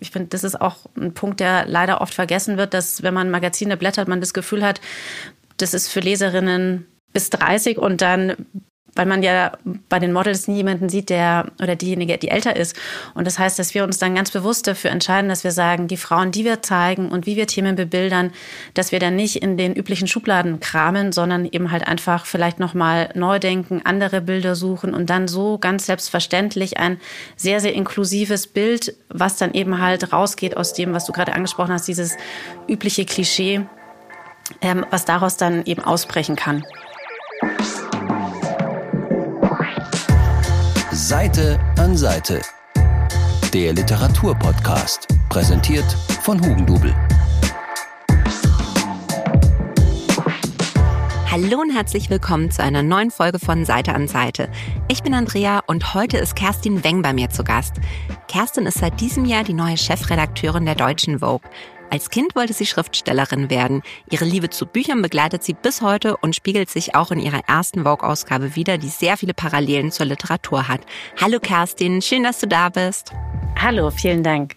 Ich finde, das ist auch ein Punkt, der leider oft vergessen wird, dass wenn man Magazine blättert, man das Gefühl hat, das ist für Leserinnen bis 30 und dann weil man ja bei den Models nie jemanden sieht, der oder diejenige, die älter ist. Und das heißt, dass wir uns dann ganz bewusst dafür entscheiden, dass wir sagen, die Frauen, die wir zeigen und wie wir Themen bebildern, dass wir dann nicht in den üblichen Schubladen kramen, sondern eben halt einfach vielleicht nochmal neu denken, andere Bilder suchen und dann so ganz selbstverständlich ein sehr, sehr inklusives Bild, was dann eben halt rausgeht aus dem, was du gerade angesprochen hast, dieses übliche Klischee, ähm, was daraus dann eben ausbrechen kann. Seite an Seite. Der Literaturpodcast, präsentiert von Hugendubel. Hallo und herzlich willkommen zu einer neuen Folge von Seite an Seite. Ich bin Andrea und heute ist Kerstin Weng bei mir zu Gast. Kerstin ist seit diesem Jahr die neue Chefredakteurin der Deutschen Vogue. Als Kind wollte sie Schriftstellerin werden. Ihre Liebe zu Büchern begleitet sie bis heute und spiegelt sich auch in ihrer ersten Vogue-Ausgabe wieder, die sehr viele Parallelen zur Literatur hat. Hallo Kerstin, schön, dass du da bist. Hallo, vielen Dank.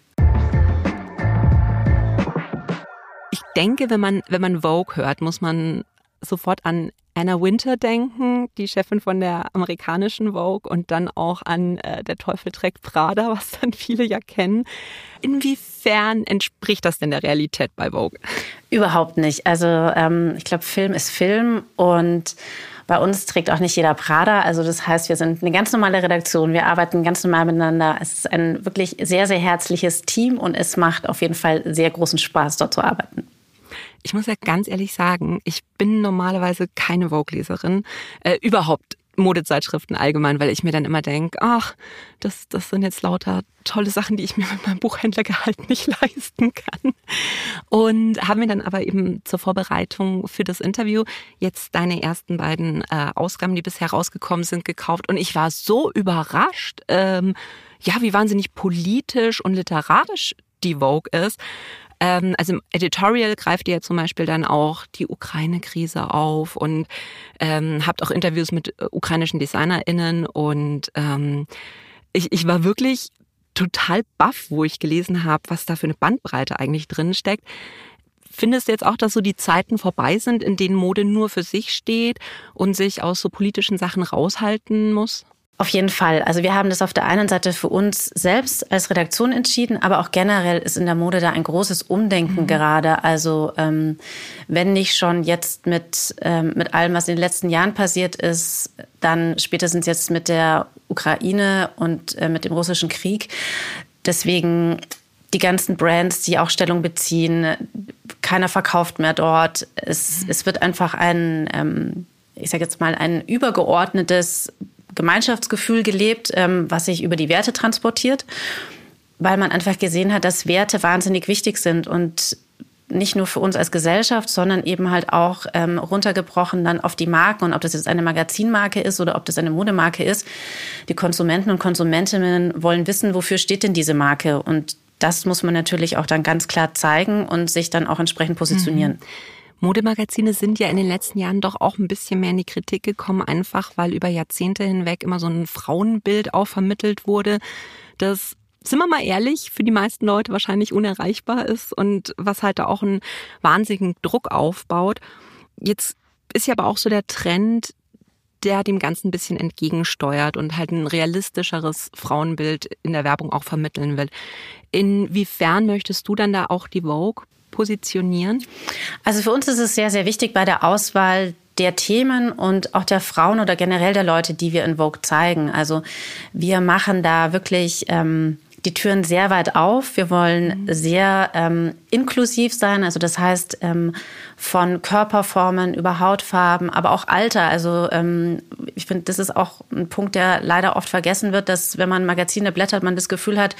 Ich denke, wenn man, wenn man Vogue hört, muss man sofort an Anna Winter denken, die Chefin von der amerikanischen Vogue und dann auch an äh, Der Teufel trägt Prada, was dann viele ja kennen. Inwiefern entspricht das denn der Realität bei Vogue? Überhaupt nicht. Also ähm, ich glaube, Film ist Film und bei uns trägt auch nicht jeder Prada. Also das heißt, wir sind eine ganz normale Redaktion. Wir arbeiten ganz normal miteinander. Es ist ein wirklich sehr, sehr herzliches Team und es macht auf jeden Fall sehr großen Spaß, dort zu arbeiten. Ich muss ja ganz ehrlich sagen, ich bin normalerweise keine Vogue-Leserin. Äh, überhaupt Modezeitschriften allgemein, weil ich mir dann immer denke, ach, das, das sind jetzt lauter tolle Sachen, die ich mir mit meinem Buchhändlergehalt nicht leisten kann. Und habe mir dann aber eben zur Vorbereitung für das Interview jetzt deine ersten beiden äh, Ausgaben, die bisher rausgekommen sind, gekauft. Und ich war so überrascht, ähm, ja, wie wahnsinnig politisch und literarisch die Vogue ist. Ähm, also im Editorial greift ihr zum Beispiel dann auch die Ukraine-Krise auf und ähm, habt auch Interviews mit äh, ukrainischen DesignerInnen und ähm, ich, ich war wirklich total baff, wo ich gelesen habe, was da für eine Bandbreite eigentlich drin steckt. Findest du jetzt auch, dass so die Zeiten vorbei sind, in denen Mode nur für sich steht und sich aus so politischen Sachen raushalten muss? Auf jeden Fall. Also wir haben das auf der einen Seite für uns selbst als Redaktion entschieden, aber auch generell ist in der Mode da ein großes Umdenken mhm. gerade. Also ähm, wenn nicht schon jetzt mit, ähm, mit allem, was in den letzten Jahren passiert ist, dann spätestens jetzt mit der Ukraine und äh, mit dem russischen Krieg. Deswegen die ganzen Brands, die auch Stellung beziehen, keiner verkauft mehr dort. Es, mhm. es wird einfach ein, ähm, ich sage jetzt mal, ein übergeordnetes Gemeinschaftsgefühl gelebt, ähm, was sich über die Werte transportiert, weil man einfach gesehen hat, dass Werte wahnsinnig wichtig sind und nicht nur für uns als Gesellschaft, sondern eben halt auch ähm, runtergebrochen dann auf die Marken und ob das jetzt eine Magazinmarke ist oder ob das eine Modemarke ist. Die Konsumenten und Konsumentinnen wollen wissen, wofür steht denn diese Marke und das muss man natürlich auch dann ganz klar zeigen und sich dann auch entsprechend positionieren. Mhm. Modemagazine sind ja in den letzten Jahren doch auch ein bisschen mehr in die Kritik gekommen, einfach weil über Jahrzehnte hinweg immer so ein Frauenbild auch vermittelt wurde, das sind wir mal ehrlich, für die meisten Leute wahrscheinlich unerreichbar ist und was halt da auch einen wahnsinnigen Druck aufbaut. Jetzt ist ja aber auch so der Trend, der dem Ganzen ein bisschen entgegensteuert und halt ein realistischeres Frauenbild in der Werbung auch vermitteln will. Inwiefern möchtest du dann da auch die Vogue positionieren? Also für uns ist es sehr, sehr wichtig bei der Auswahl der Themen und auch der Frauen oder generell der Leute, die wir in Vogue zeigen. Also wir machen da wirklich ähm, die Türen sehr weit auf. Wir wollen mhm. sehr ähm, inklusiv sein. Also das heißt ähm, von Körperformen über Hautfarben, aber auch Alter. Also ähm, ich finde, das ist auch ein Punkt, der leider oft vergessen wird, dass wenn man Magazine blättert, man das Gefühl hat,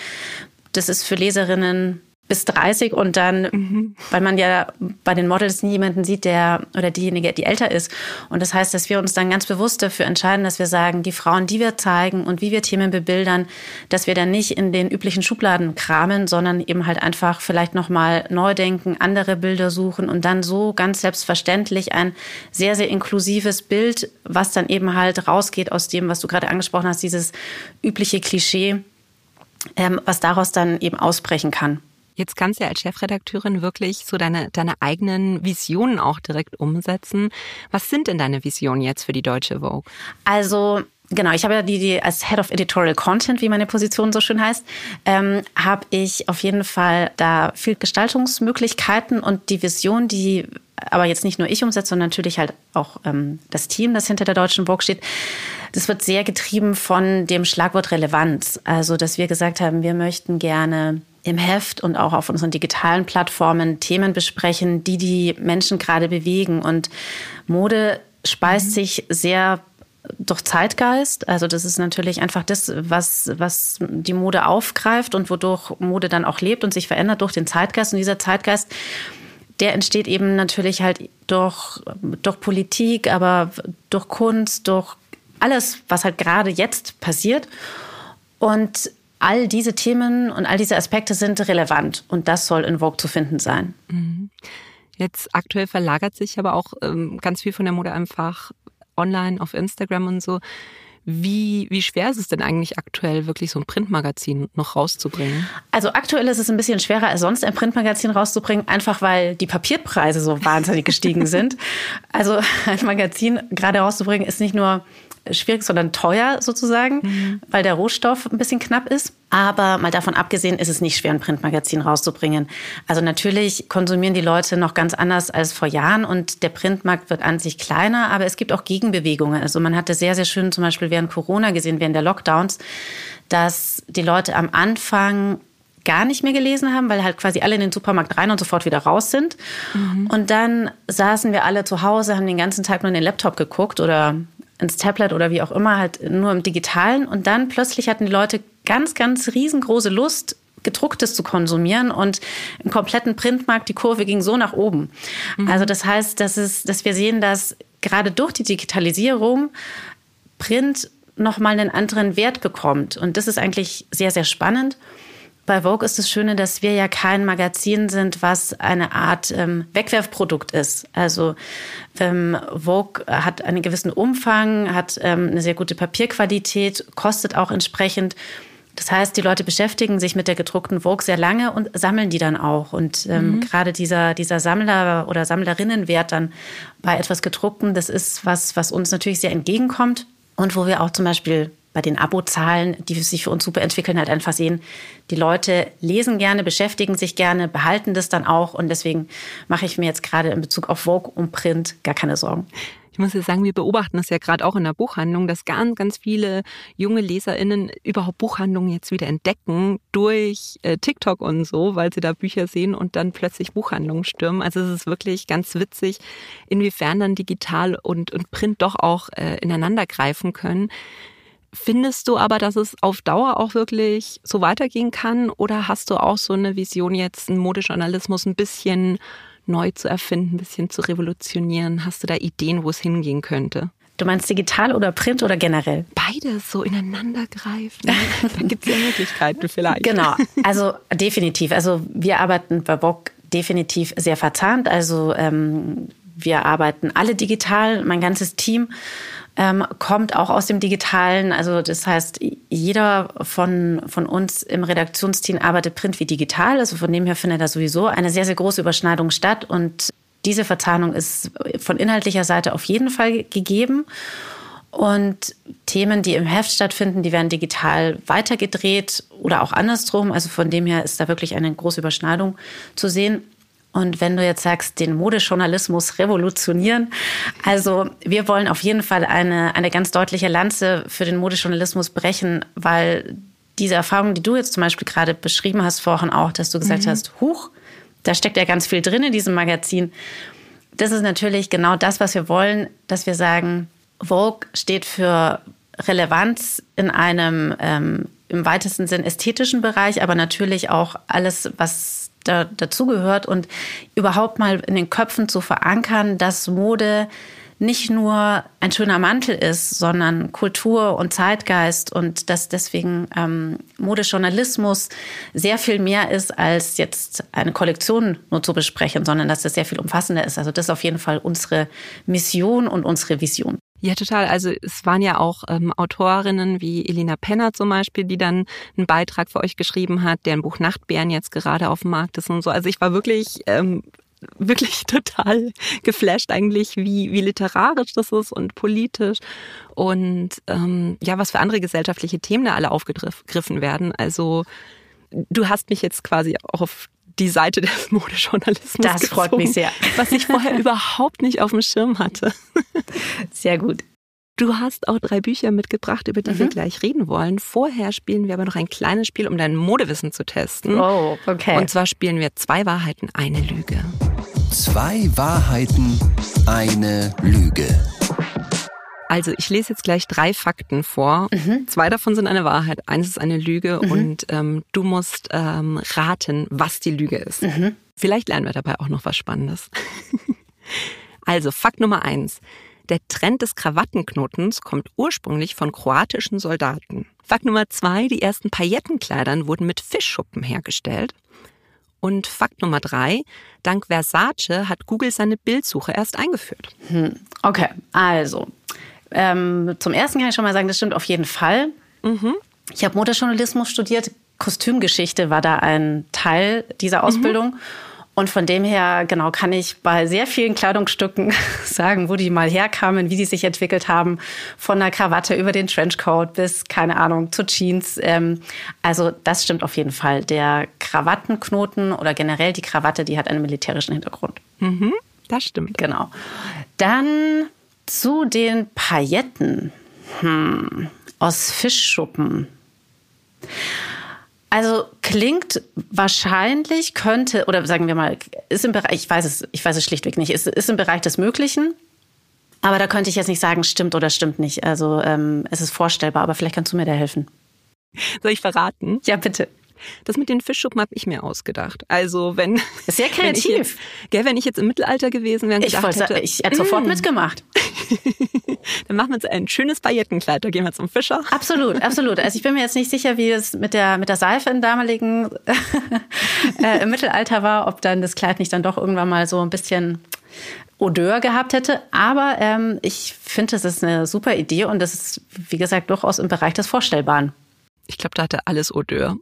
das ist für Leserinnen bis 30 und dann, mhm. weil man ja bei den Models nie jemanden sieht, der oder diejenige, die älter ist. Und das heißt, dass wir uns dann ganz bewusst dafür entscheiden, dass wir sagen, die Frauen, die wir zeigen und wie wir Themen bebildern, dass wir dann nicht in den üblichen Schubladen kramen, sondern eben halt einfach vielleicht nochmal neu denken, andere Bilder suchen und dann so ganz selbstverständlich ein sehr, sehr inklusives Bild, was dann eben halt rausgeht aus dem, was du gerade angesprochen hast, dieses übliche Klischee ähm, was daraus dann eben ausbrechen kann. Jetzt kannst du ja als Chefredakteurin wirklich so deine, deine eigenen Visionen auch direkt umsetzen. Was sind denn deine Visionen jetzt für die deutsche Vogue? Also Genau, ich habe ja die, die als Head of Editorial Content, wie meine Position so schön heißt, ähm, habe ich auf jeden Fall da viel Gestaltungsmöglichkeiten und die Vision, die aber jetzt nicht nur ich umsetze, sondern natürlich halt auch ähm, das Team, das hinter der deutschen Vogue steht. Das wird sehr getrieben von dem Schlagwort Relevanz. Also, dass wir gesagt haben, wir möchten gerne im Heft und auch auf unseren digitalen Plattformen Themen besprechen, die die Menschen gerade bewegen. Und Mode speist mhm. sich sehr durch Zeitgeist. Also das ist natürlich einfach das, was, was die Mode aufgreift und wodurch Mode dann auch lebt und sich verändert durch den Zeitgeist. Und dieser Zeitgeist, der entsteht eben natürlich halt durch, durch Politik, aber durch Kunst, durch alles, was halt gerade jetzt passiert. Und all diese Themen und all diese Aspekte sind relevant und das soll in Vogue zu finden sein. Mhm. Jetzt aktuell verlagert sich aber auch ähm, ganz viel von der Mode einfach online auf Instagram und so. Wie, wie schwer ist es denn eigentlich aktuell, wirklich so ein Printmagazin noch rauszubringen? Also aktuell ist es ein bisschen schwerer als sonst, ein Printmagazin rauszubringen, einfach weil die Papierpreise so wahnsinnig gestiegen sind. Also ein Magazin gerade rauszubringen ist nicht nur schwierig, sondern teuer sozusagen, mhm. weil der Rohstoff ein bisschen knapp ist. Aber mal davon abgesehen ist es nicht schwer, ein Printmagazin rauszubringen. Also natürlich konsumieren die Leute noch ganz anders als vor Jahren und der Printmarkt wird an sich kleiner, aber es gibt auch Gegenbewegungen. Also man hatte sehr, sehr schön zum Beispiel während Corona gesehen, während der Lockdowns, dass die Leute am Anfang gar nicht mehr gelesen haben, weil halt quasi alle in den Supermarkt rein und sofort wieder raus sind. Mhm. Und dann saßen wir alle zu Hause, haben den ganzen Tag nur in den Laptop geguckt oder ins Tablet oder wie auch immer, halt nur im Digitalen. Und dann plötzlich hatten die Leute ganz, ganz riesengroße Lust, gedrucktes zu konsumieren und im kompletten Printmarkt die Kurve ging so nach oben. Mhm. Also das heißt, dass, es, dass wir sehen, dass gerade durch die Digitalisierung Print nochmal einen anderen Wert bekommt. Und das ist eigentlich sehr, sehr spannend. Bei Vogue ist das Schöne, dass wir ja kein Magazin sind, was eine Art ähm, Wegwerfprodukt ist. Also ähm, Vogue hat einen gewissen Umfang, hat ähm, eine sehr gute Papierqualität, kostet auch entsprechend. Das heißt, die Leute beschäftigen sich mit der gedruckten Vogue sehr lange und sammeln die dann auch. Und ähm, mhm. gerade dieser, dieser Sammler- oder Sammlerinnenwert dann bei etwas gedruckten, das ist was, was uns natürlich sehr entgegenkommt und wo wir auch zum Beispiel bei den Abozahlen, die sich für uns super entwickeln, halt einfach sehen, die Leute lesen gerne, beschäftigen sich gerne, behalten das dann auch. Und deswegen mache ich mir jetzt gerade in Bezug auf Vogue und Print gar keine Sorgen. Ich muss ja sagen, wir beobachten das ja gerade auch in der Buchhandlung, dass ganz, ganz viele junge LeserInnen überhaupt Buchhandlungen jetzt wieder entdecken durch äh, TikTok und so, weil sie da Bücher sehen und dann plötzlich Buchhandlungen stürmen. Also es ist wirklich ganz witzig, inwiefern dann digital und, und Print doch auch äh, ineinander greifen können. Findest du aber, dass es auf Dauer auch wirklich so weitergehen kann? Oder hast du auch so eine Vision, jetzt einen Modejournalismus ein bisschen neu zu erfinden, ein bisschen zu revolutionieren? Hast du da Ideen, wo es hingehen könnte? Du meinst digital oder Print oder generell? Beides so ineinander greifen. da gibt es ja Möglichkeiten vielleicht. Genau, also definitiv. Also wir arbeiten bei Bock definitiv sehr verzahnt. Also ähm, wir arbeiten alle digital, mein ganzes Team ähm, kommt auch aus dem Digitalen. Also das heißt, jeder von, von uns im Redaktionsteam arbeitet print wie digital. Also von dem her findet da sowieso eine sehr, sehr große Überschneidung statt. Und diese Verzahnung ist von inhaltlicher Seite auf jeden Fall gegeben. Und Themen, die im Heft stattfinden, die werden digital weitergedreht oder auch andersrum. Also von dem her ist da wirklich eine große Überschneidung zu sehen. Und wenn du jetzt sagst, den Modejournalismus revolutionieren, also wir wollen auf jeden Fall eine, eine ganz deutliche Lanze für den Modejournalismus brechen, weil diese Erfahrung, die du jetzt zum Beispiel gerade beschrieben hast vorhin auch, dass du gesagt mhm. hast, huch, da steckt ja ganz viel drin in diesem Magazin. Das ist natürlich genau das, was wir wollen, dass wir sagen, Vogue steht für Relevanz in einem ähm, im weitesten Sinn ästhetischen Bereich, aber natürlich auch alles, was da, dazugehört und überhaupt mal in den Köpfen zu verankern, dass Mode nicht nur ein schöner Mantel ist, sondern Kultur und Zeitgeist und dass deswegen ähm, Modejournalismus sehr viel mehr ist, als jetzt eine Kollektion nur zu besprechen, sondern dass das sehr viel umfassender ist. Also das ist auf jeden Fall unsere Mission und unsere Vision. Ja, total. Also es waren ja auch ähm, Autorinnen wie Elena Penner zum Beispiel, die dann einen Beitrag für euch geschrieben hat, deren Buch Nachtbären jetzt gerade auf dem Markt ist und so. Also ich war wirklich ähm, wirklich total geflasht eigentlich, wie, wie literarisch das ist und politisch und ähm, ja, was für andere gesellschaftliche Themen da alle aufgegriffen werden. Also du hast mich jetzt quasi auch auf die Seite des Modejournalismus. Das gezogen, freut mich sehr. Was ich vorher überhaupt nicht auf dem Schirm hatte. Sehr gut. Du hast auch drei Bücher mitgebracht, über die mhm. wir gleich reden wollen. Vorher spielen wir aber noch ein kleines Spiel, um dein Modewissen zu testen. Oh, okay. Und zwar spielen wir zwei Wahrheiten, eine Lüge. Zwei Wahrheiten, eine Lüge. Also ich lese jetzt gleich drei Fakten vor. Mhm. Zwei davon sind eine Wahrheit, eines ist eine Lüge mhm. und ähm, du musst ähm, raten, was die Lüge ist. Mhm. Vielleicht lernen wir dabei auch noch was Spannendes. also Fakt Nummer eins. Der Trend des Krawattenknotens kommt ursprünglich von kroatischen Soldaten. Fakt Nummer zwei, die ersten Paillettenkleidern wurden mit Fischschuppen hergestellt. Und Fakt Nummer drei, dank Versace hat Google seine Bildsuche erst eingeführt. Hm. Okay, also ähm, zum ersten kann ich schon mal sagen, das stimmt auf jeden Fall. Mhm. Ich habe Modejournalismus studiert. Kostümgeschichte war da ein Teil dieser mhm. Ausbildung. Mhm. Und von dem her, genau, kann ich bei sehr vielen Kleidungsstücken sagen, wo die mal herkamen, wie sie sich entwickelt haben. Von der Krawatte über den Trenchcoat bis, keine Ahnung, zu Jeans. Ähm, also das stimmt auf jeden Fall. Der Krawattenknoten oder generell die Krawatte, die hat einen militärischen Hintergrund. Mhm, das stimmt. Genau. Dann zu den Pailletten hm, aus Fischschuppen. Also klingt wahrscheinlich, könnte, oder sagen wir mal, ist im Bereich, ich weiß es, ich weiß es schlichtweg nicht, ist, ist im Bereich des Möglichen. Aber da könnte ich jetzt nicht sagen, stimmt oder stimmt nicht. Also ähm, es ist vorstellbar, aber vielleicht kannst du mir da helfen. Soll ich verraten? Ja, bitte. Das mit den Fischschuppen habe ich mir ausgedacht. Also wenn sehr kreativ. Wenn ich jetzt, gell, wenn ich jetzt im Mittelalter gewesen wäre, ich gedacht hätte, ich hätte sofort mm. mitgemacht. Dann machen wir uns ein schönes Paillettenkleid. Da gehen wir zum Fischer. Absolut, absolut. Also ich bin mir jetzt nicht sicher, wie es mit der mit der Seife im damaligen äh, im Mittelalter war, ob dann das Kleid nicht dann doch irgendwann mal so ein bisschen Odeur gehabt hätte. Aber ähm, ich finde, das ist eine super Idee und das ist, wie gesagt, durchaus im Bereich des Vorstellbaren. Ich glaube, da hatte alles Odeur.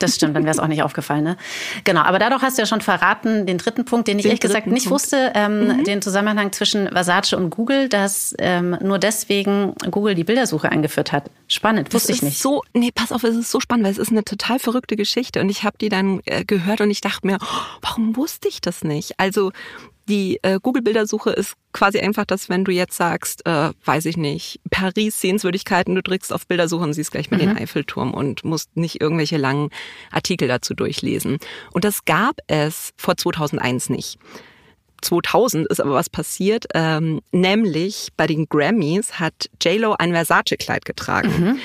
Das stimmt, dann wäre es auch nicht aufgefallen. Ne? Genau, aber dadurch hast du ja schon verraten, den dritten Punkt, den ich den ehrlich gesagt nicht Punkt. wusste, ähm, mhm. den Zusammenhang zwischen Versace und Google, dass ähm, nur deswegen Google die Bildersuche eingeführt hat. Spannend, wusste das ich nicht. So, nee, pass auf, es ist so spannend, weil es ist eine total verrückte Geschichte und ich habe die dann äh, gehört und ich dachte mir, oh, warum wusste ich das nicht? Also die äh, Google-Bildersuche ist quasi einfach, dass wenn du jetzt sagst, äh, weiß ich nicht, Paris Sehenswürdigkeiten, du drückst auf Bildersuche und siehst gleich mal mhm. den Eiffelturm und musst nicht irgendwelche langen Artikel dazu durchlesen. Und das gab es vor 2001 nicht. 2000 ist aber was passiert, ähm, nämlich bei den Grammys hat JLo ein Versace-Kleid getragen. Mhm.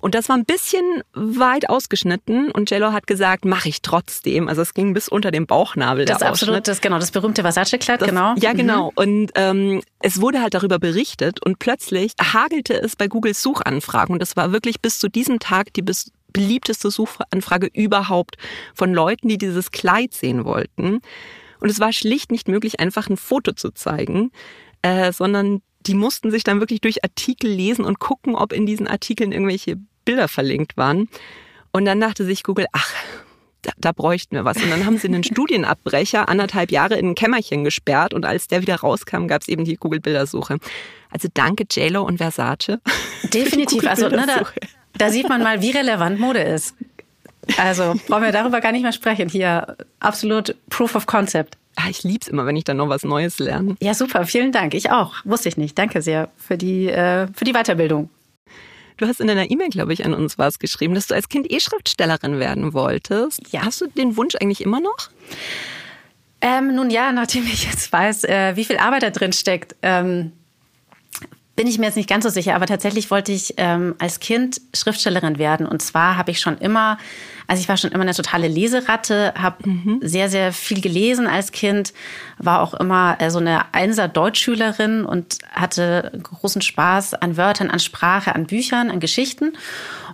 Und das war ein bisschen weit ausgeschnitten und Jello hat gesagt, mache ich trotzdem. Also es ging bis unter den Bauchnabel. Das absolut, das genau, das berühmte Versace-Kleid, genau. Ja, genau. Mhm. Und ähm, es wurde halt darüber berichtet und plötzlich hagelte es bei Googles Suchanfragen. Und das war wirklich bis zu diesem Tag die bis beliebteste Suchanfrage überhaupt von Leuten, die dieses Kleid sehen wollten. Und es war schlicht nicht möglich, einfach ein Foto zu zeigen, äh, sondern die mussten sich dann wirklich durch Artikel lesen und gucken, ob in diesen Artikeln irgendwelche Bilder verlinkt waren. Und dann dachte sich Google, ach, da, da bräuchten wir was. Und dann haben sie einen Studienabbrecher anderthalb Jahre in ein Kämmerchen gesperrt und als der wieder rauskam, gab es eben die Google-Bildersuche. Also danke JLo und Versace. Definitiv. Also ne, da, da sieht man mal, wie relevant Mode ist. Also brauchen wir darüber gar nicht mehr sprechen. Hier absolut Proof of Concept. Ah, ich lieb's immer, wenn ich dann noch was Neues lerne. Ja, super. Vielen Dank. Ich auch. Wusste ich nicht. Danke sehr für die, äh, für die Weiterbildung. Du hast in deiner E-Mail, glaube ich, an uns was geschrieben, dass du als Kind eh Schriftstellerin werden wolltest. Ja. Hast du den Wunsch eigentlich immer noch? Ähm, nun ja, nachdem ich jetzt weiß, äh, wie viel Arbeit da drin steckt, ähm, bin ich mir jetzt nicht ganz so sicher. Aber tatsächlich wollte ich ähm, als Kind Schriftstellerin werden. Und zwar habe ich schon immer also ich war schon immer eine totale Leseratte, habe mhm. sehr, sehr viel gelesen als Kind, war auch immer äh, so eine Einser Deutschschülerin und hatte großen Spaß an Wörtern, an Sprache, an Büchern, an Geschichten.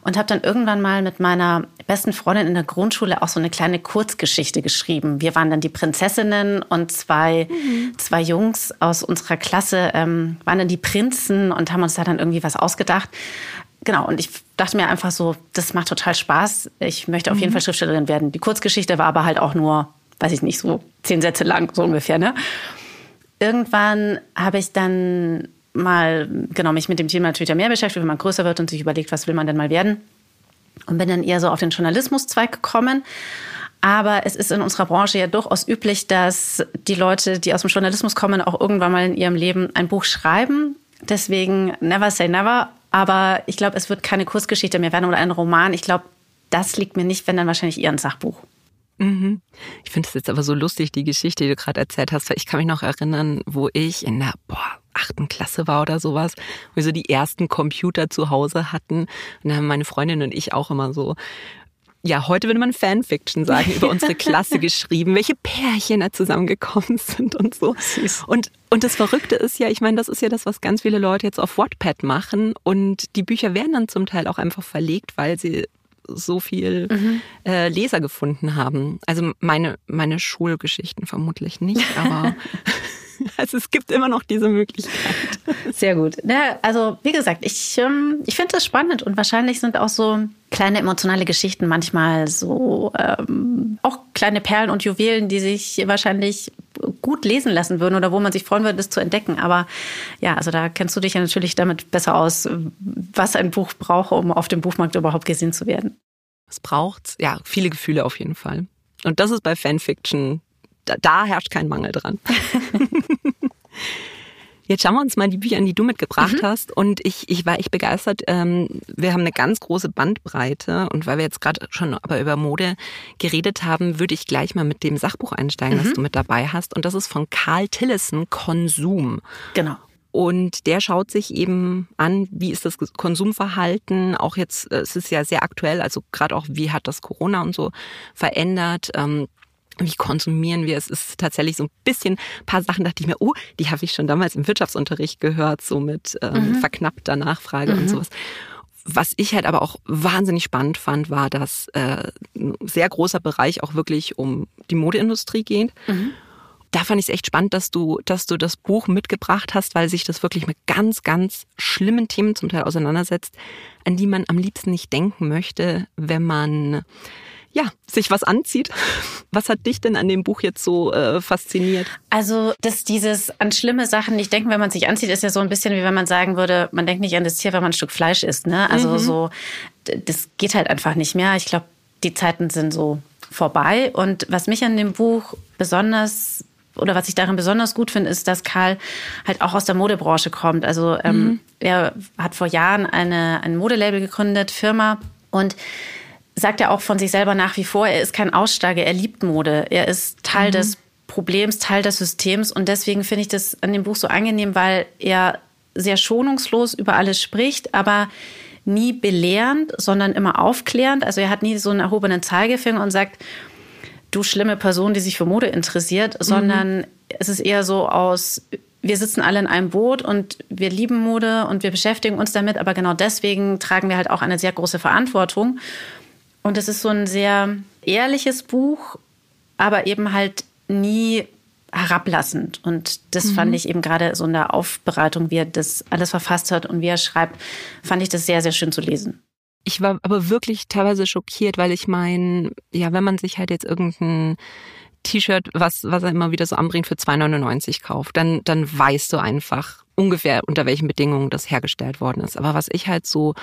und habe dann irgendwann mal mit meiner besten Freundin in der Grundschule auch so eine kleine Kurzgeschichte geschrieben. Wir waren dann die Prinzessinnen und zwei, mhm. zwei Jungs aus unserer Klasse ähm, waren dann die Prinzen und haben uns da dann irgendwie was ausgedacht. Genau, und ich dachte mir einfach so, das macht total Spaß. Ich möchte auf jeden mhm. Fall Schriftstellerin werden. Die Kurzgeschichte war aber halt auch nur, weiß ich nicht, so zehn Sätze lang, so ungefähr. Ne? Irgendwann habe ich dann mal, genau, mich mit dem Thema natürlich mehr beschäftigt, wenn man größer wird und sich überlegt, was will man denn mal werden. Und bin dann eher so auf den Journalismuszweig gekommen. Aber es ist in unserer Branche ja durchaus üblich, dass die Leute, die aus dem Journalismus kommen, auch irgendwann mal in ihrem Leben ein Buch schreiben. Deswegen never say never. Aber ich glaube, es wird keine Kurzgeschichte mehr werden oder ein Roman. Ich glaube, das liegt mir nicht, wenn dann wahrscheinlich eher ein Sachbuch. Mhm. Ich finde es jetzt aber so lustig, die Geschichte, die du gerade erzählt hast, weil ich kann mich noch erinnern, wo ich in der boah, achten Klasse war oder sowas, wo wir so die ersten Computer zu Hause hatten. Und da haben meine Freundin und ich auch immer so ja, heute würde man Fanfiction sagen, über unsere Klasse geschrieben, welche Pärchen da zusammengekommen sind und so. Süß. Und, und das Verrückte ist ja, ich meine, das ist ja das, was ganz viele Leute jetzt auf Wattpad machen. Und die Bücher werden dann zum Teil auch einfach verlegt, weil sie so viel mhm. äh, Leser gefunden haben. Also meine, meine Schulgeschichten vermutlich nicht, aber also es gibt immer noch diese Möglichkeit. Sehr gut. Ja, also wie gesagt, ich, ähm, ich finde das spannend und wahrscheinlich sind auch so kleine emotionale Geschichten manchmal so ähm, auch kleine Perlen und Juwelen, die sich wahrscheinlich gut lesen lassen würden oder wo man sich freuen würde, das zu entdecken. Aber ja, also da kennst du dich ja natürlich damit besser aus, was ein Buch braucht, um auf dem Buchmarkt überhaupt gesehen zu werden. Es braucht ja viele Gefühle auf jeden Fall. Und das ist bei Fanfiction, da, da herrscht kein Mangel dran. Jetzt schauen wir uns mal die Bücher an, die du mitgebracht mhm. hast. Und ich, ich war echt begeistert. Ähm, wir haben eine ganz große Bandbreite. Und weil wir jetzt gerade schon aber über Mode geredet haben, würde ich gleich mal mit dem Sachbuch einsteigen, mhm. das du mit dabei hast. Und das ist von Karl Tillison, Konsum. Genau. Und der schaut sich eben an, wie ist das Konsumverhalten, auch jetzt, äh, es ist ja sehr aktuell, also gerade auch, wie hat das Corona und so verändert. Wie konsumieren wir? Es ist tatsächlich so ein bisschen, ein paar Sachen dachte ich mir, oh, die habe ich schon damals im Wirtschaftsunterricht gehört, so mit ähm, mhm. verknappter Nachfrage mhm. und sowas. Was ich halt aber auch wahnsinnig spannend fand, war, dass äh, ein sehr großer Bereich auch wirklich um die Modeindustrie geht. Mhm. Da fand ich es echt spannend, dass du, dass du das Buch mitgebracht hast, weil sich das wirklich mit ganz, ganz schlimmen Themen zum Teil auseinandersetzt, an die man am liebsten nicht denken möchte, wenn man ja, sich was anzieht. Was hat dich denn an dem Buch jetzt so äh, fasziniert? Also, dass dieses an schlimme Sachen nicht denken, wenn man sich anzieht, ist ja so ein bisschen wie wenn man sagen würde, man denkt nicht an das Tier, wenn man ein Stück Fleisch isst. Ne? Also mhm. so, das geht halt einfach nicht mehr. Ich glaube, die Zeiten sind so vorbei. Und was mich an dem Buch besonders oder was ich darin besonders gut finde, ist, dass Karl halt auch aus der Modebranche kommt. Also ähm, mhm. er hat vor Jahren eine, ein Modelabel gegründet, Firma und sagt er auch von sich selber nach wie vor, er ist kein Aussteiger, er liebt Mode. Er ist Teil mhm. des Problems, Teil des Systems. Und deswegen finde ich das an dem Buch so angenehm, weil er sehr schonungslos über alles spricht, aber nie belehrend, sondern immer aufklärend. Also er hat nie so einen erhobenen Zeigefinger und sagt, du schlimme Person, die sich für Mode interessiert, mhm. sondern es ist eher so aus, wir sitzen alle in einem Boot und wir lieben Mode und wir beschäftigen uns damit, aber genau deswegen tragen wir halt auch eine sehr große Verantwortung. Und es ist so ein sehr ehrliches Buch, aber eben halt nie herablassend. Und das mhm. fand ich eben gerade so in der Aufbereitung, wie er das alles verfasst hat und wie er schreibt, fand ich das sehr, sehr schön zu lesen. Ich war aber wirklich teilweise schockiert, weil ich meine, ja, wenn man sich halt jetzt irgendein T-Shirt, was, was er immer wieder so anbringt, für 2,99 kauft, dann, dann weißt du einfach ungefähr, unter welchen Bedingungen das hergestellt worden ist. Aber was ich halt so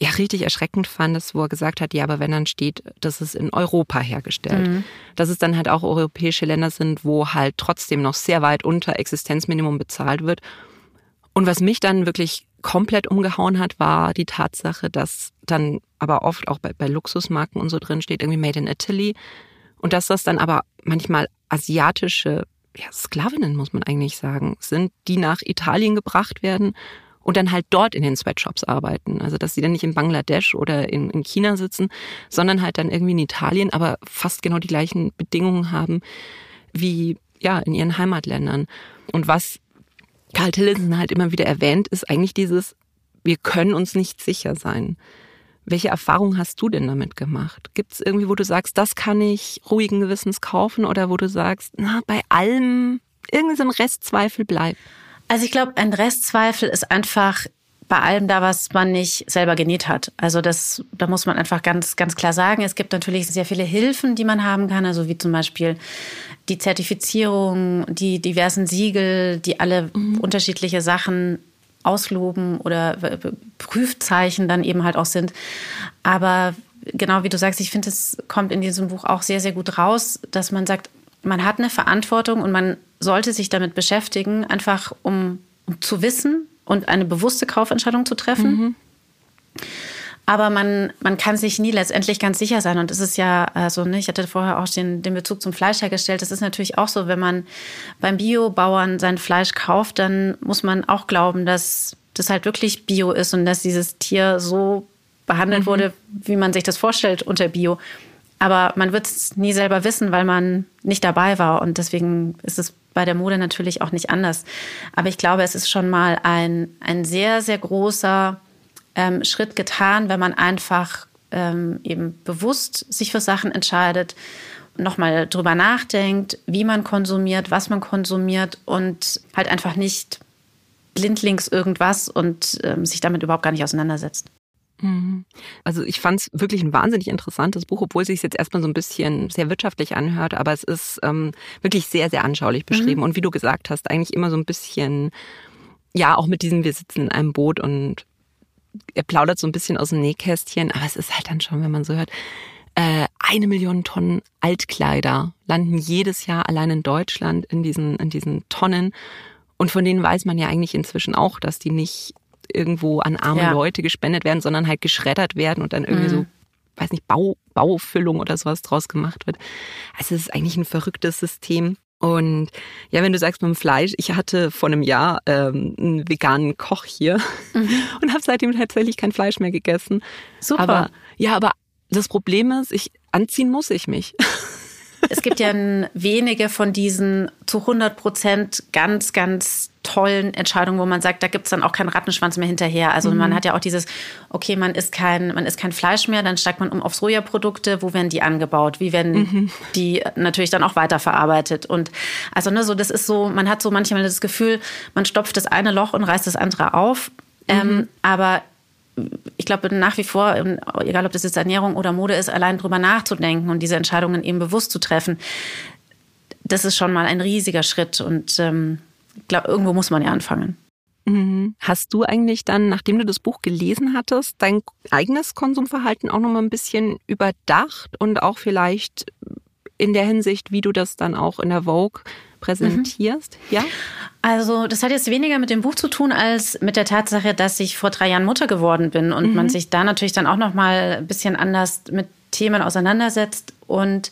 ja richtig erschreckend fand, ist, wo er gesagt hat, ja, aber wenn dann steht, das ist in Europa hergestellt, mhm. dass es dann halt auch europäische Länder sind, wo halt trotzdem noch sehr weit unter Existenzminimum bezahlt wird. Und was mich dann wirklich komplett umgehauen hat, war die Tatsache, dass dann aber oft auch bei, bei Luxusmarken und so drin steht, irgendwie Made in Italy. Und dass das dann aber manchmal asiatische ja, Sklavinnen, muss man eigentlich sagen, sind, die nach Italien gebracht werden und dann halt dort in den Sweatshops arbeiten. Also dass sie dann nicht in Bangladesch oder in, in China sitzen, sondern halt dann irgendwie in Italien, aber fast genau die gleichen Bedingungen haben wie ja in ihren Heimatländern. Und was Karl Tillison halt immer wieder erwähnt, ist eigentlich dieses, wir können uns nicht sicher sein. welche Erfahrung hast du denn damit gemacht? Gibt es irgendwie, wo du sagst, das kann ich ruhigen Gewissens kaufen oder wo du sagst, na, bei allem irgendwie so ein Restzweifel bleibt? Also ich glaube, ein Restzweifel ist einfach bei allem da, was man nicht selber genäht hat. Also das, da muss man einfach ganz, ganz klar sagen. Es gibt natürlich sehr viele Hilfen, die man haben kann, also wie zum Beispiel die Zertifizierung, die diversen Siegel, die alle mhm. unterschiedliche Sachen ausloben oder Prüfzeichen dann eben halt auch sind. Aber genau wie du sagst, ich finde, es kommt in diesem Buch auch sehr, sehr gut raus, dass man sagt, man hat eine Verantwortung und man sollte sich damit beschäftigen, einfach um, um zu wissen und eine bewusste Kaufentscheidung zu treffen. Mhm. Aber man, man kann sich nie letztendlich ganz sicher sein. Und es ist ja also, ne, ich hatte vorher auch den, den Bezug zum Fleisch hergestellt. Das ist natürlich auch so, wenn man beim Biobauern sein Fleisch kauft, dann muss man auch glauben, dass das halt wirklich Bio ist und dass dieses Tier so behandelt mhm. wurde, wie man sich das vorstellt unter Bio. Aber man wird es nie selber wissen, weil man nicht dabei war. Und deswegen ist es bei der Mode natürlich auch nicht anders. Aber ich glaube, es ist schon mal ein, ein sehr, sehr großer ähm, Schritt getan, wenn man einfach ähm, eben bewusst sich für Sachen entscheidet, nochmal drüber nachdenkt, wie man konsumiert, was man konsumiert und halt einfach nicht blindlings irgendwas und ähm, sich damit überhaupt gar nicht auseinandersetzt. Mhm. Also ich fand es wirklich ein wahnsinnig interessantes Buch, obwohl es sich jetzt erstmal so ein bisschen sehr wirtschaftlich anhört, aber es ist ähm, wirklich sehr, sehr anschaulich beschrieben. Mhm. Und wie du gesagt hast, eigentlich immer so ein bisschen, ja, auch mit diesem, wir sitzen in einem Boot und er plaudert so ein bisschen aus dem Nähkästchen, aber es ist halt dann schon, wenn man so hört, äh, eine Million Tonnen Altkleider landen jedes Jahr allein in Deutschland in diesen, in diesen Tonnen. Und von denen weiß man ja eigentlich inzwischen auch, dass die nicht irgendwo an arme ja. Leute gespendet werden, sondern halt geschreddert werden und dann irgendwie mhm. so, weiß nicht, Bau, Baufüllung oder sowas draus gemacht wird. Also es ist eigentlich ein verrücktes System. Und ja, wenn du sagst mit dem Fleisch, ich hatte vor einem Jahr ähm, einen veganen Koch hier mhm. und habe seitdem tatsächlich kein Fleisch mehr gegessen. Super. Aber ja, aber das Problem ist, ich anziehen muss ich mich. Es gibt ja wenige von diesen zu 100 Prozent ganz, ganz tollen Entscheidungen, wo man sagt, da gibt es dann auch keinen Rattenschwanz mehr hinterher. Also mhm. man hat ja auch dieses, okay, man isst kein, man isst kein Fleisch mehr, dann steigt man um auf Sojaprodukte, wo werden die angebaut? Wie werden mhm. die natürlich dann auch weiterverarbeitet? Und also ne, so das ist so, man hat so manchmal das Gefühl, man stopft das eine Loch und reißt das andere auf. Ähm, mhm. Ähm, aber ich glaube nach wie vor, egal ob das jetzt Ernährung oder Mode ist, allein drüber nachzudenken und diese Entscheidungen eben bewusst zu treffen, das ist schon mal ein riesiger Schritt. Und ähm, ich glaube, irgendwo muss man ja anfangen. Mhm. Hast du eigentlich dann, nachdem du das Buch gelesen hattest, dein eigenes Konsumverhalten auch noch mal ein bisschen überdacht und auch vielleicht in der Hinsicht, wie du das dann auch in der Vogue präsentierst? Mhm. Ja? Also, das hat jetzt weniger mit dem Buch zu tun, als mit der Tatsache, dass ich vor drei Jahren Mutter geworden bin und mhm. man sich da natürlich dann auch noch mal ein bisschen anders mit Themen auseinandersetzt. Und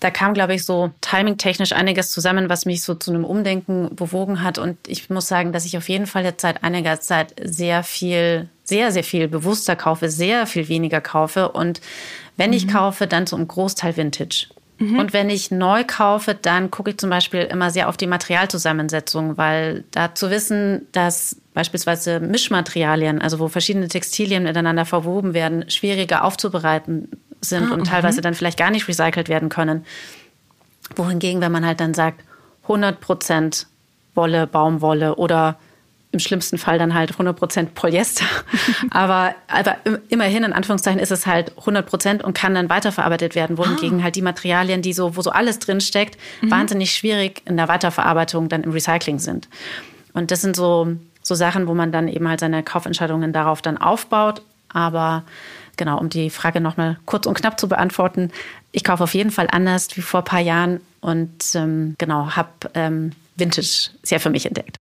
da kam, glaube ich, so timingtechnisch einiges zusammen, was mich so zu einem Umdenken bewogen hat. Und ich muss sagen, dass ich auf jeden Fall jetzt seit einiger Zeit sehr viel, sehr, sehr viel bewusster kaufe, sehr viel weniger kaufe. Und wenn mhm. ich kaufe, dann zum Großteil Vintage. Mhm. Und wenn ich neu kaufe, dann gucke ich zum Beispiel immer sehr auf die Materialzusammensetzung, weil da zu wissen, dass beispielsweise Mischmaterialien, also wo verschiedene Textilien miteinander verwoben werden, schwieriger aufzubereiten sind ah, und teilweise dann vielleicht gar nicht recycelt werden können. Wohingegen, wenn man halt dann sagt, 100 Prozent Wolle, Baumwolle oder im schlimmsten Fall dann halt 100% Polyester. aber, aber immerhin, in Anführungszeichen, ist es halt 100% und kann dann weiterverarbeitet werden, wohingegen ah. halt die Materialien, die so, wo so alles drin steckt, mhm. wahnsinnig schwierig in der Weiterverarbeitung dann im Recycling sind. Und das sind so, so Sachen, wo man dann eben halt seine Kaufentscheidungen darauf dann aufbaut. Aber genau, um die Frage nochmal kurz und knapp zu beantworten, ich kaufe auf jeden Fall anders wie vor ein paar Jahren und ähm, genau, habe ähm, Vintage sehr für mich entdeckt.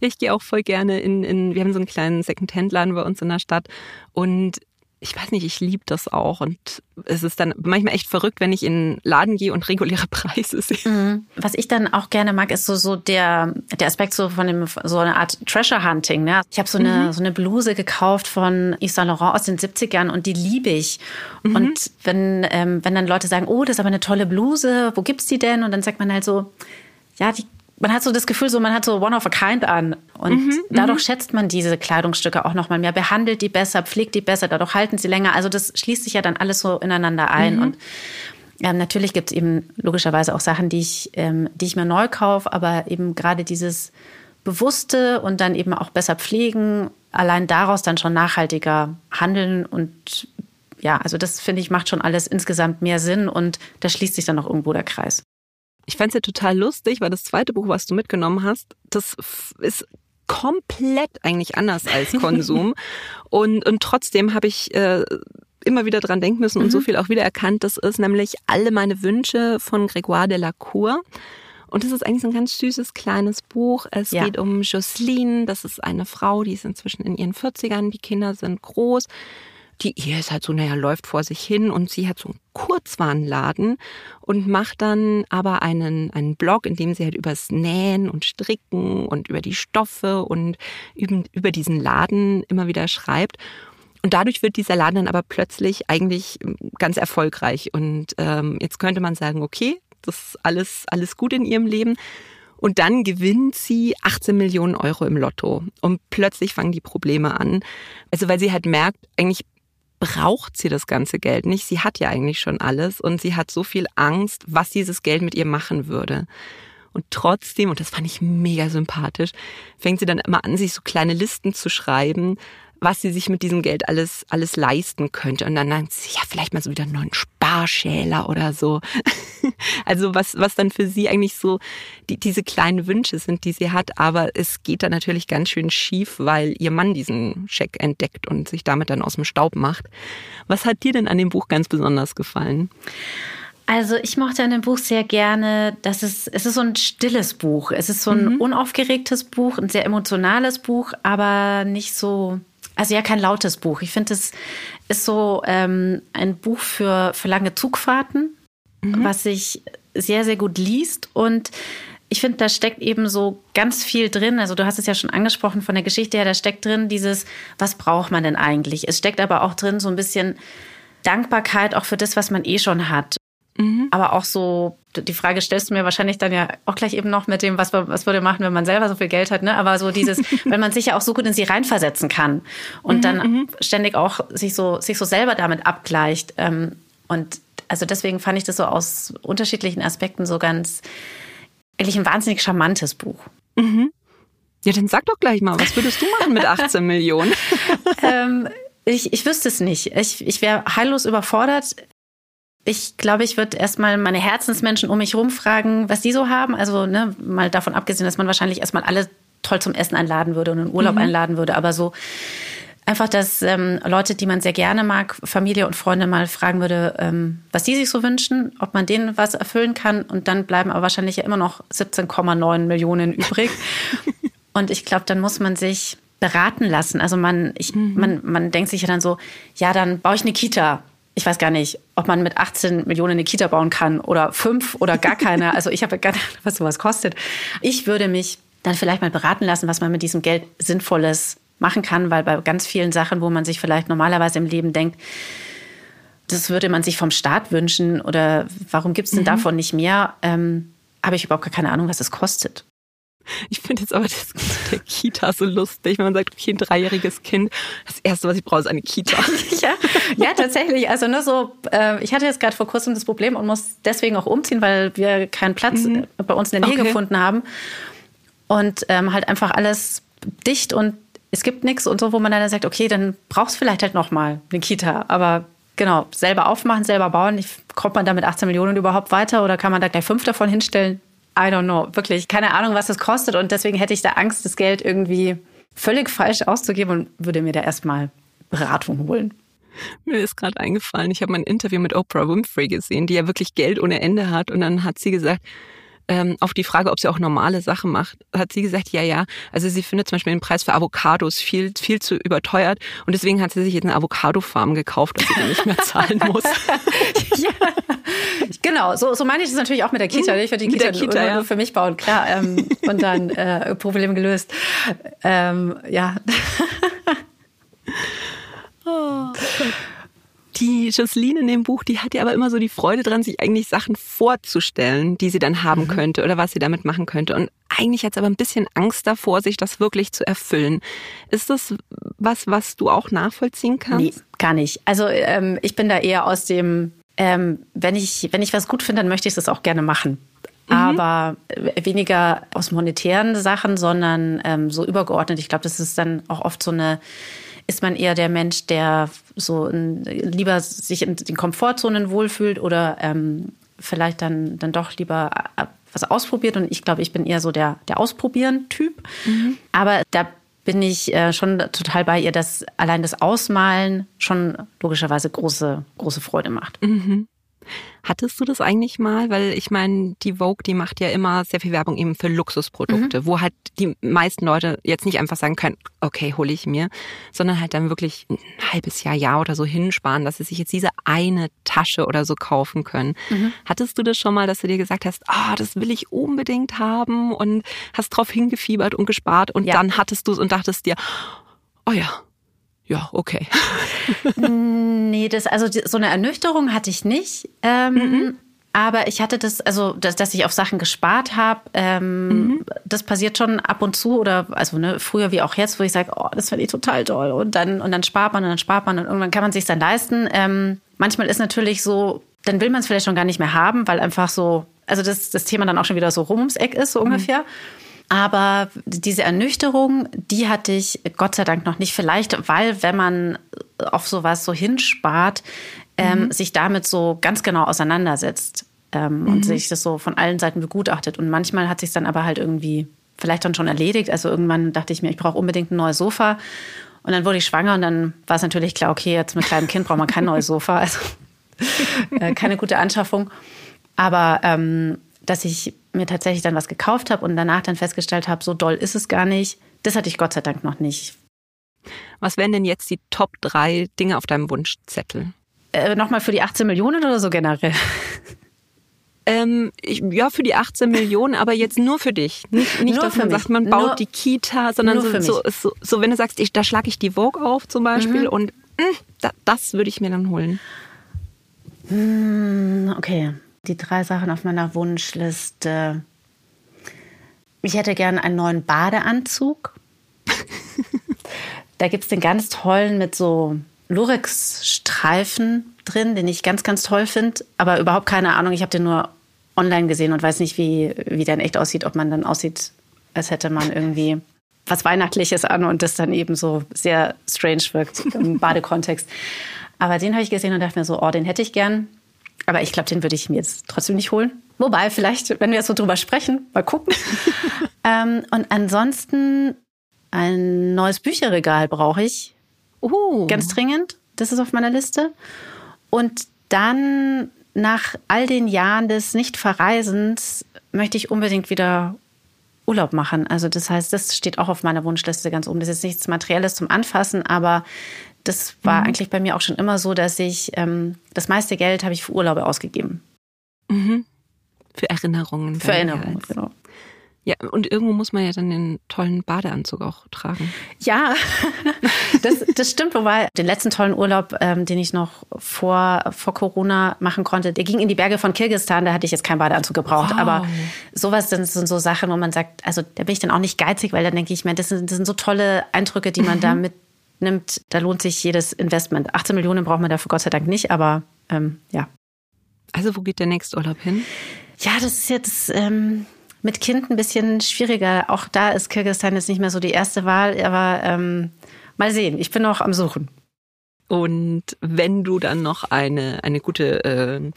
Ich gehe auch voll gerne in, in wir haben so einen kleinen Second-Hand-Laden bei uns in der Stadt und ich weiß nicht, ich liebe das auch. Und es ist dann manchmal echt verrückt, wenn ich in einen Laden gehe und reguläre Preise sehe. Mhm. Was ich dann auch gerne mag, ist so, so der, der Aspekt so von dem, so eine Art Treasure Hunting. Ne? Ich habe so eine, mhm. so eine Bluse gekauft von Yves Saint Laurent aus den 70ern und die liebe ich. Mhm. Und wenn, ähm, wenn dann Leute sagen, oh, das ist aber eine tolle Bluse, wo gibt's die denn? Und dann sagt man halt so, ja, die man hat so das Gefühl, so man hat so one of a kind an und mhm, dadurch mhm. schätzt man diese Kleidungsstücke auch noch mal mehr, behandelt die besser, pflegt die besser, dadurch halten sie länger. Also das schließt sich ja dann alles so ineinander ein mhm. und ja, natürlich gibt es eben logischerweise auch Sachen, die ich, ähm, die ich mir neu kaufe, aber eben gerade dieses Bewusste und dann eben auch besser pflegen, allein daraus dann schon nachhaltiger handeln und ja, also das finde ich macht schon alles insgesamt mehr Sinn und da schließt sich dann auch irgendwo der Kreis. Ich fand es ja total lustig, weil das zweite Buch, was du mitgenommen hast, das ist komplett eigentlich anders als Konsum. und, und trotzdem habe ich äh, immer wieder dran denken müssen und mhm. so viel auch wieder erkannt. Das ist nämlich alle meine Wünsche von Grégoire de la Cour. Und das ist eigentlich so ein ganz süßes kleines Buch. Es ja. geht um Jocelyne. Das ist eine Frau, die ist inzwischen in ihren 40ern. Die Kinder sind groß. Die Ehe ist halt so, naja, läuft vor sich hin und sie hat so einen Kurzwarenladen und macht dann aber einen, einen Blog, in dem sie halt übers Nähen und Stricken und über die Stoffe und über, über diesen Laden immer wieder schreibt. Und dadurch wird dieser Laden dann aber plötzlich eigentlich ähm, ganz erfolgreich. Und ähm, jetzt könnte man sagen, okay, das ist alles, alles gut in ihrem Leben. Und dann gewinnt sie 18 Millionen Euro im Lotto. Und plötzlich fangen die Probleme an. Also weil sie halt merkt, eigentlich braucht sie das ganze Geld nicht. Sie hat ja eigentlich schon alles und sie hat so viel Angst, was dieses Geld mit ihr machen würde. Und trotzdem, und das fand ich mega sympathisch, fängt sie dann immer an, sich so kleine Listen zu schreiben, was sie sich mit diesem Geld alles, alles leisten könnte. Und dann denkt sie, ja, vielleicht mal so wieder einen neuen Sparschäler oder so. also was, was dann für sie eigentlich so die, diese kleinen Wünsche sind, die sie hat. Aber es geht dann natürlich ganz schön schief, weil ihr Mann diesen Scheck entdeckt und sich damit dann aus dem Staub macht. Was hat dir denn an dem Buch ganz besonders gefallen? Also ich mochte an dem Buch sehr gerne, dass es, es ist so ein stilles Buch. Es ist so ein mhm. unaufgeregtes Buch, ein sehr emotionales Buch, aber nicht so also ja, kein lautes Buch. Ich finde, es ist so ähm, ein Buch für, für lange Zugfahrten, mhm. was sich sehr, sehr gut liest. Und ich finde, da steckt eben so ganz viel drin. Also du hast es ja schon angesprochen von der Geschichte her, da steckt drin dieses, was braucht man denn eigentlich? Es steckt aber auch drin so ein bisschen Dankbarkeit auch für das, was man eh schon hat. Mhm. Aber auch so, die Frage stellst du mir wahrscheinlich dann ja auch gleich eben noch mit dem, was, was würde machen, wenn man selber so viel Geld hat, ne? Aber so dieses, wenn man sich ja auch so gut in sie reinversetzen kann und mhm, dann mhm. ständig auch sich so, sich so selber damit abgleicht. Ähm, und also deswegen fand ich das so aus unterschiedlichen Aspekten so ganz, eigentlich ein wahnsinnig charmantes Buch. Mhm. Ja, dann sag doch gleich mal, was würdest du machen mit 18 Millionen? ähm, ich, ich wüsste es nicht. Ich, ich wäre heillos überfordert. Ich glaube, ich würde erstmal meine Herzensmenschen um mich herum fragen, was die so haben. Also ne, mal davon abgesehen, dass man wahrscheinlich erstmal alle toll zum Essen einladen würde und in Urlaub mhm. einladen würde. Aber so einfach, dass ähm, Leute, die man sehr gerne mag, Familie und Freunde mal fragen würde, ähm, was die sich so wünschen, ob man denen was erfüllen kann. Und dann bleiben aber wahrscheinlich ja immer noch 17,9 Millionen übrig. und ich glaube, dann muss man sich beraten lassen. Also man, ich, mhm. man, man denkt sich ja dann so, ja, dann baue ich eine Kita ich weiß gar nicht, ob man mit 18 Millionen eine Kita bauen kann oder fünf oder gar keine. Also ich habe gar nicht, was sowas kostet. Ich würde mich dann vielleicht mal beraten lassen, was man mit diesem Geld Sinnvolles machen kann, weil bei ganz vielen Sachen, wo man sich vielleicht normalerweise im Leben denkt, das würde man sich vom Staat wünschen oder warum gibt es denn mhm. davon nicht mehr, ähm, habe ich überhaupt keine Ahnung, was es kostet. Ich finde jetzt aber das der Kita so lustig, wenn man sagt, okay, ein dreijähriges Kind, das Erste, was ich brauche, ist eine Kita. ja, ja, tatsächlich. Also nur so, äh, ich hatte jetzt gerade vor kurzem das Problem und muss deswegen auch umziehen, weil wir keinen Platz mhm. bei uns in der Nähe okay. gefunden haben. Und ähm, halt einfach alles dicht und es gibt nichts und so, wo man dann sagt, okay, dann brauchst du vielleicht halt nochmal eine Kita. Aber genau, selber aufmachen, selber bauen. Ich, kommt man da mit 18 Millionen überhaupt weiter oder kann man da gleich fünf davon hinstellen? I don't know. Wirklich keine Ahnung, was das kostet. Und deswegen hätte ich da Angst, das Geld irgendwie völlig falsch auszugeben und würde mir da erstmal Beratung holen. Mir ist gerade eingefallen, ich habe mein Interview mit Oprah Winfrey gesehen, die ja wirklich Geld ohne Ende hat. Und dann hat sie gesagt, ähm, auf die Frage, ob sie auch normale Sachen macht, hat sie gesagt, ja, ja. Also sie findet zum Beispiel den Preis für Avocados viel, viel zu überteuert und deswegen hat sie sich jetzt eine Avocado-Farm gekauft, dass sie dann nicht mehr zahlen muss. ja, genau. So, so meine ich das natürlich auch mit der Kita. Ich würde die Kita, Kita ja. für mich bauen, klar. Ähm, und dann äh, Problem gelöst. Ähm, ja. oh. Die Jocelyn in dem Buch, die hat ja aber immer so die Freude dran, sich eigentlich Sachen vorzustellen, die sie dann haben mhm. könnte oder was sie damit machen könnte. Und eigentlich hat sie aber ein bisschen Angst davor, sich das wirklich zu erfüllen. Ist das was, was du auch nachvollziehen kannst? Nee, gar nicht. Also ähm, ich bin da eher aus dem, ähm, wenn ich wenn ich was gut finde, dann möchte ich das auch gerne machen. Mhm. Aber weniger aus monetären Sachen, sondern ähm, so übergeordnet. Ich glaube, das ist dann auch oft so eine ist man eher der Mensch, der so in, lieber sich in den Komfortzonen wohlfühlt oder ähm, vielleicht dann, dann doch lieber äh, was ausprobiert. Und ich glaube, ich bin eher so der, der Ausprobieren-Typ. Mhm. Aber da bin ich äh, schon total bei ihr, dass allein das Ausmalen schon logischerweise große, große Freude macht. Mhm. Hattest du das eigentlich mal? Weil ich meine, die Vogue, die macht ja immer sehr viel Werbung eben für Luxusprodukte, mhm. wo halt die meisten Leute jetzt nicht einfach sagen können, okay, hole ich mir, sondern halt dann wirklich ein halbes Jahr, Jahr oder so hinsparen, dass sie sich jetzt diese eine Tasche oder so kaufen können. Mhm. Hattest du das schon mal, dass du dir gesagt hast, ah, oh, das will ich unbedingt haben und hast drauf hingefiebert und gespart und ja. dann hattest du es und dachtest dir, oh ja, ja, okay. nee, das, also so eine Ernüchterung hatte ich nicht. Ähm, mhm. Aber ich hatte das, also dass, dass ich auf Sachen gespart habe, ähm, mhm. das passiert schon ab und zu oder also ne, früher wie auch jetzt, wo ich sage, oh, das finde ich total toll und dann und dann spart man und dann spart man und irgendwann kann man sich dann leisten. Ähm, manchmal ist natürlich so, dann will man es vielleicht schon gar nicht mehr haben, weil einfach so, also das, das Thema dann auch schon wieder so rum ums Eck ist so mhm. ungefähr. Aber diese Ernüchterung, die hatte ich Gott sei Dank noch nicht. Vielleicht, weil wenn man auf sowas so hinspart, ähm, mhm. sich damit so ganz genau auseinandersetzt ähm, mhm. und sich das so von allen Seiten begutachtet. Und manchmal hat sich dann aber halt irgendwie vielleicht dann schon erledigt. Also irgendwann dachte ich mir, ich brauche unbedingt ein neues Sofa. Und dann wurde ich schwanger und dann war es natürlich klar, okay, jetzt mit kleinem Kind braucht man kein neues Sofa. Also äh, keine gute Anschaffung. Aber ähm, dass ich mir tatsächlich dann was gekauft habe und danach dann festgestellt habe, so doll ist es gar nicht. Das hatte ich Gott sei Dank noch nicht. Was wären denn jetzt die Top drei Dinge auf deinem Wunschzettel? Äh, Nochmal für die 18 Millionen oder so generell? Ähm, ich, ja, für die 18 Millionen, aber jetzt nur für dich. Nicht, nicht dass man mich. sagt, man baut nur, die Kita, sondern so, so, so, so, wenn du sagst, ich, da schlage ich die Vogue auf zum Beispiel mhm. und mh, hm, da, das würde ich mir dann holen. Hm, okay die drei Sachen auf meiner Wunschliste. Ich hätte gern einen neuen Badeanzug. da gibt es den ganz tollen mit so Lurex-Streifen drin, den ich ganz, ganz toll finde. Aber überhaupt keine Ahnung. Ich habe den nur online gesehen und weiß nicht, wie, wie der in echt aussieht. Ob man dann aussieht, als hätte man irgendwie was Weihnachtliches an und das dann eben so sehr strange wirkt im Badekontext. Aber den habe ich gesehen und dachte mir so, oh, den hätte ich gern. Aber ich glaube, den würde ich mir jetzt trotzdem nicht holen. Wobei, vielleicht, wenn wir jetzt so drüber sprechen, mal gucken. ähm, und ansonsten ein neues Bücherregal brauche ich. Uh. Ganz dringend. Das ist auf meiner Liste. Und dann nach all den Jahren des Nicht-Verreisens möchte ich unbedingt wieder Urlaub machen. Also das heißt, das steht auch auf meiner Wunschliste ganz oben. Das ist jetzt nichts Materielles zum Anfassen, aber das war mhm. eigentlich bei mir auch schon immer so, dass ich ähm, das meiste Geld habe ich für Urlaube ausgegeben. Mhm. Für Erinnerungen. Für Erinnerungen, genau. Ja, und irgendwo muss man ja dann den tollen Badeanzug auch tragen. Ja, das, das stimmt. Wobei den letzten tollen Urlaub, ähm, den ich noch vor, vor Corona machen konnte, der ging in die Berge von Kirgistan. Da hatte ich jetzt keinen Badeanzug gebraucht. Wow. Aber sowas das sind so Sachen, wo man sagt, also da bin ich dann auch nicht geizig, weil dann denke ich mir, das sind, das sind so tolle Eindrücke, die man mhm. da mit nimmt, da lohnt sich jedes Investment. 18 Millionen braucht man dafür Gott sei Dank nicht, aber ähm, ja. Also wo geht der nächste Urlaub hin? Ja, das ist jetzt ähm, mit Kind ein bisschen schwieriger. Auch da ist Kirgisistan jetzt nicht mehr so die erste Wahl, aber ähm, mal sehen. Ich bin noch am Suchen. Und wenn du dann noch eine, eine gute äh,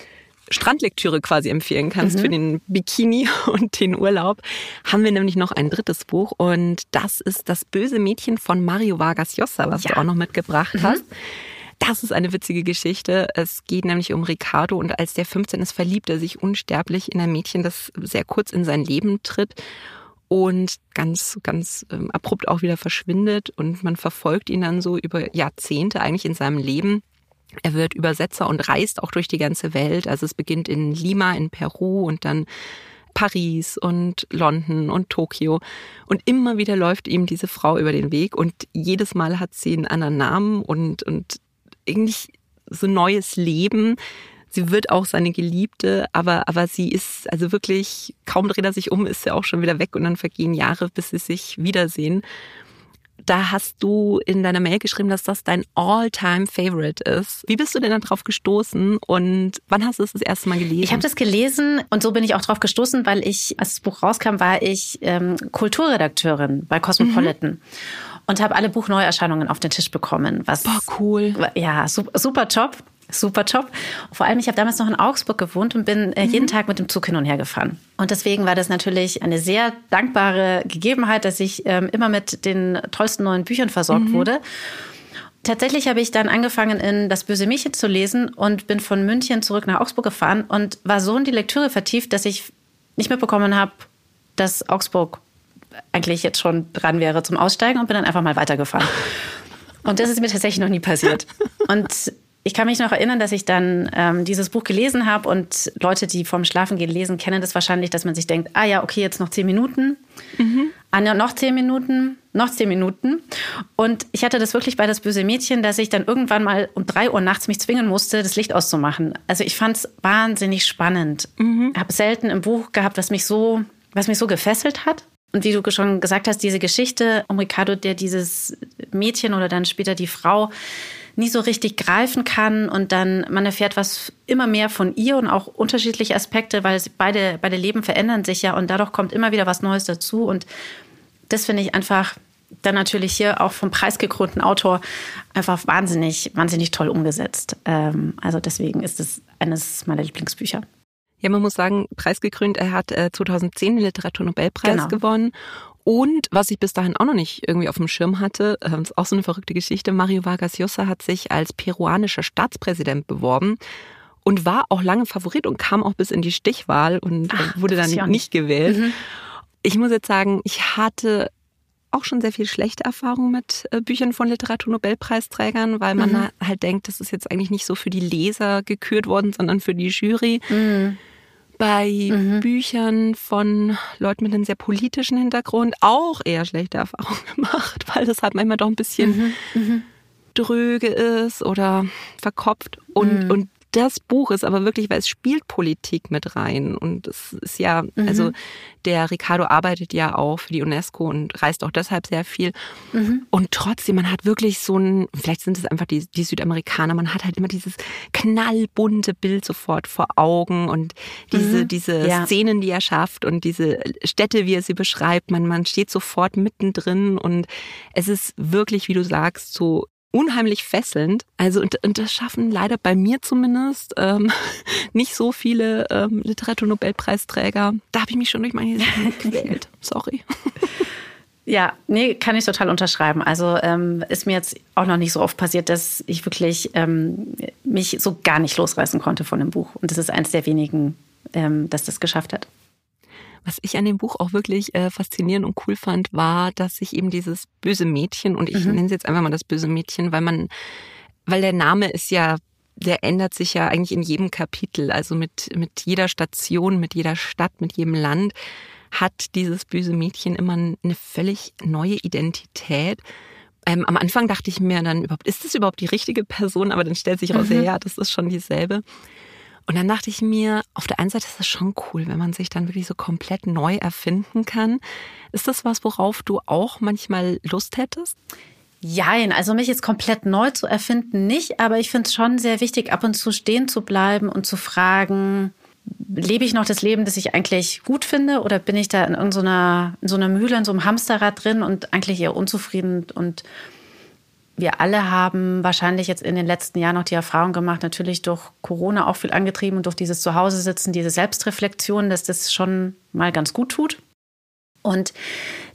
Strandlektüre quasi empfehlen kannst mhm. für den Bikini und den Urlaub, haben wir nämlich noch ein drittes Buch und das ist Das böse Mädchen von Mario Vargas Llosa, was ja. du auch noch mitgebracht mhm. hast. Das ist eine witzige Geschichte. Es geht nämlich um Ricardo und als der 15 ist, verliebt er sich unsterblich in ein Mädchen, das sehr kurz in sein Leben tritt und ganz, ganz ähm, abrupt auch wieder verschwindet und man verfolgt ihn dann so über Jahrzehnte eigentlich in seinem Leben er wird Übersetzer und reist auch durch die ganze Welt. Also es beginnt in Lima in Peru und dann Paris und London und Tokio. Und immer wieder läuft ihm diese Frau über den Weg und jedes Mal hat sie einen anderen Namen und, und irgendwie so neues Leben. Sie wird auch seine Geliebte, aber, aber sie ist also wirklich, kaum dreht er sich um, ist sie auch schon wieder weg und dann vergehen Jahre, bis sie sich wiedersehen. Da hast du in deiner Mail geschrieben, dass das dein All-Time-Favorite ist. Wie bist du denn darauf gestoßen und wann hast du es das erste Mal gelesen? Ich habe das gelesen und so bin ich auch drauf gestoßen, weil ich, als das Buch rauskam, war ich ähm, Kulturredakteurin bei Cosmopolitan. Mhm und habe alle Buchneuerscheinungen auf den Tisch bekommen. Was, Boah, cool. Ja, super, super Job. Super Job. Vor allem, ich habe damals noch in Augsburg gewohnt und bin äh, jeden mhm. Tag mit dem Zug hin und her gefahren. Und deswegen war das natürlich eine sehr dankbare Gegebenheit, dass ich ähm, immer mit den tollsten neuen Büchern versorgt mhm. wurde. Tatsächlich habe ich dann angefangen, in Das böse Mädchen zu lesen und bin von München zurück nach Augsburg gefahren und war so in die Lektüre vertieft, dass ich nicht mitbekommen habe, dass Augsburg eigentlich jetzt schon dran wäre zum Aussteigen und bin dann einfach mal weitergefahren. Und das ist mir tatsächlich noch nie passiert. Und ich kann mich noch erinnern, dass ich dann ähm, dieses Buch gelesen habe und Leute, die vorm Schlafengehen lesen, kennen das wahrscheinlich, dass man sich denkt, ah ja, okay, jetzt noch zehn Minuten, mhm. ah, noch zehn Minuten, noch zehn Minuten. Und ich hatte das wirklich bei das böse Mädchen, dass ich dann irgendwann mal um drei Uhr nachts mich zwingen musste, das Licht auszumachen. Also ich fand es wahnsinnig spannend. Mhm. Habe selten im Buch gehabt, was mich so, was mich so gefesselt hat. Und wie du schon gesagt hast, diese Geschichte um Ricardo, der dieses Mädchen oder dann später die Frau nie so richtig greifen kann und dann man erfährt was immer mehr von ihr und auch unterschiedliche Aspekte, weil beide, beide Leben verändern sich ja und dadurch kommt immer wieder was Neues dazu und das finde ich einfach dann natürlich hier auch vom preisgekrönten Autor einfach wahnsinnig, wahnsinnig toll umgesetzt. Ähm, also deswegen ist es eines meiner Lieblingsbücher. Ja, man muss sagen, preisgekrönt, er hat 2010 äh, den Literaturnobelpreis genau. gewonnen und was ich bis dahin auch noch nicht irgendwie auf dem Schirm hatte, äh, ist auch so eine verrückte Geschichte, Mario Vargas Llosa hat sich als peruanischer Staatspräsident beworben und war auch lange Favorit und kam auch bis in die Stichwahl und Ach, wurde dann nicht, nicht gewählt. Mhm. Ich muss jetzt sagen, ich hatte auch schon sehr viel schlechte Erfahrungen mit äh, Büchern von Literaturnobelpreisträgern, weil man mhm. halt denkt, das ist jetzt eigentlich nicht so für die Leser gekürt worden, sondern für die Jury. Mhm bei mhm. Büchern von Leuten mit einem sehr politischen Hintergrund auch eher schlechte Erfahrungen gemacht, weil das halt manchmal doch ein bisschen mhm. Mhm. dröge ist oder verkopft. Und, mhm. und das Buch ist aber wirklich, weil es spielt Politik mit rein. Und es ist ja, mhm. also der Ricardo arbeitet ja auch für die UNESCO und reist auch deshalb sehr viel. Mhm. Und trotzdem, man hat wirklich so ein, vielleicht sind es einfach die, die Südamerikaner, man hat halt immer dieses knallbunte Bild sofort vor Augen und diese, mhm. diese ja. Szenen, die er schafft und diese Städte, wie er sie beschreibt. Man, man steht sofort mittendrin und es ist wirklich, wie du sagst, so unheimlich fesselnd. Also und, und das schaffen leider bei mir zumindest ähm, nicht so viele ähm, Literaturnobelpreisträger. Da habe ich mich schon durch meine Sachen gequält. Sorry. Ja, nee, kann ich total unterschreiben. Also ähm, ist mir jetzt auch noch nicht so oft passiert, dass ich wirklich ähm, mich so gar nicht losreißen konnte von dem Buch. Und das ist eines der wenigen, ähm, das das geschafft hat. Was ich an dem Buch auch wirklich äh, faszinierend und cool fand, war, dass sich eben dieses böse Mädchen, und ich mhm. nenne es jetzt einfach mal das böse Mädchen, weil man, weil der Name ist ja der ändert sich ja eigentlich in jedem Kapitel. Also mit, mit jeder Station, mit jeder Stadt, mit jedem Land hat dieses böse Mädchen immer eine völlig neue Identität. Ähm, am Anfang dachte ich mir dann überhaupt, ist das überhaupt die richtige Person? Aber dann stellt sich raus, mhm. ja, das ist schon dieselbe. Und dann dachte ich mir, auf der einen Seite ist das schon cool, wenn man sich dann wirklich so komplett neu erfinden kann. Ist das was, worauf du auch manchmal Lust hättest? Jein, also mich jetzt komplett neu zu erfinden nicht, aber ich finde es schon sehr wichtig, ab und zu stehen zu bleiben und zu fragen, lebe ich noch das Leben, das ich eigentlich gut finde oder bin ich da in irgendeiner in so einer Mühle, in so einem Hamsterrad drin und eigentlich eher unzufrieden und wir alle haben wahrscheinlich jetzt in den letzten Jahren noch die Erfahrung gemacht, natürlich durch Corona auch viel angetrieben und durch dieses Zuhause sitzen, diese Selbstreflexion, dass das schon mal ganz gut tut. Und